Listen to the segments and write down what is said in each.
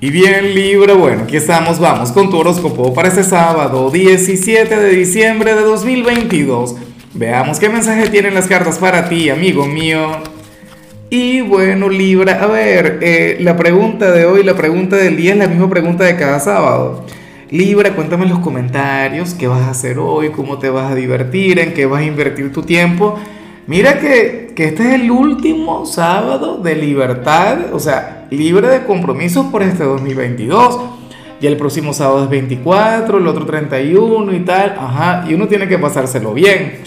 Y bien, Libra, bueno, aquí estamos, vamos con tu horóscopo para este sábado 17 de diciembre de 2022. Veamos qué mensaje tienen las cartas para ti, amigo mío. Y bueno, Libra, a ver, eh, la pregunta de hoy, la pregunta del día es la misma pregunta de cada sábado. Libra, cuéntame en los comentarios qué vas a hacer hoy, cómo te vas a divertir, en qué vas a invertir tu tiempo. Mira que, que este es el último sábado de libertad, o sea, libre de compromisos por este 2022. Y el próximo sábado es 24, el otro 31 y tal. Ajá, y uno tiene que pasárselo bien.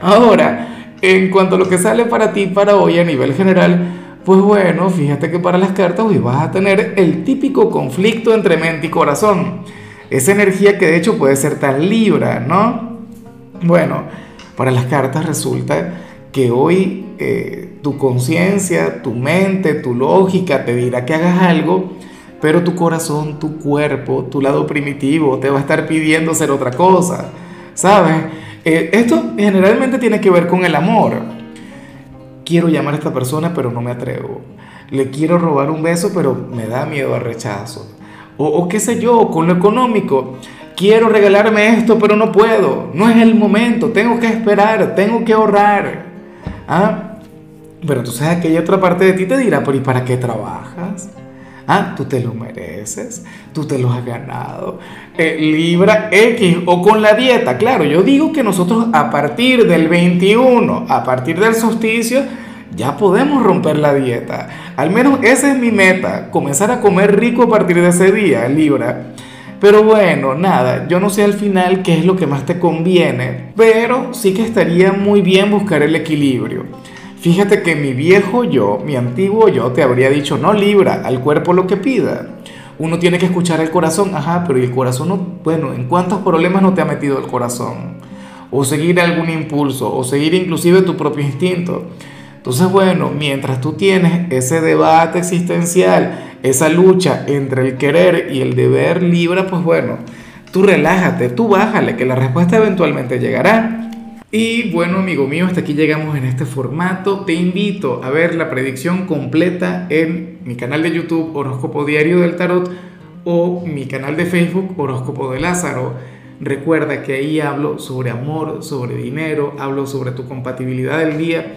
Ahora, en cuanto a lo que sale para ti para hoy a nivel general, pues bueno, fíjate que para las cartas hoy vas a tener el típico conflicto entre mente y corazón. Esa energía que de hecho puede ser tan libra, ¿no? Bueno, para las cartas resulta que hoy eh, tu conciencia, tu mente, tu lógica te dirá que hagas algo, pero tu corazón, tu cuerpo, tu lado primitivo te va a estar pidiendo hacer otra cosa, ¿sabes? Eh, esto generalmente tiene que ver con el amor. Quiero llamar a esta persona, pero no me atrevo. Le quiero robar un beso, pero me da miedo al rechazo. O, o qué sé yo, con lo económico. Quiero regalarme esto, pero no puedo. No es el momento. Tengo que esperar, tengo que ahorrar. Ah, pero entonces aquella otra parte de ti te dirá, pero ¿y para qué trabajas? Ah, tú te lo mereces, tú te lo has ganado. Eh, libra X o con la dieta, claro, yo digo que nosotros a partir del 21, a partir del solsticio, ya podemos romper la dieta. Al menos esa es mi meta, comenzar a comer rico a partir de ese día, Libra. Pero bueno, nada, yo no sé al final qué es lo que más te conviene, pero sí que estaría muy bien buscar el equilibrio. Fíjate que mi viejo yo, mi antiguo yo, te habría dicho, no libra al cuerpo lo que pida. Uno tiene que escuchar el corazón, ajá, pero el corazón no, bueno, ¿en cuántos problemas no te ha metido el corazón? O seguir algún impulso, o seguir inclusive tu propio instinto. Entonces, bueno, mientras tú tienes ese debate existencial, esa lucha entre el querer y el deber libra, pues bueno, tú relájate, tú bájale, que la respuesta eventualmente llegará. Y bueno, amigo mío, hasta aquí llegamos en este formato. Te invito a ver la predicción completa en mi canal de YouTube Horóscopo Diario del Tarot o mi canal de Facebook Horóscopo de Lázaro. Recuerda que ahí hablo sobre amor, sobre dinero, hablo sobre tu compatibilidad del día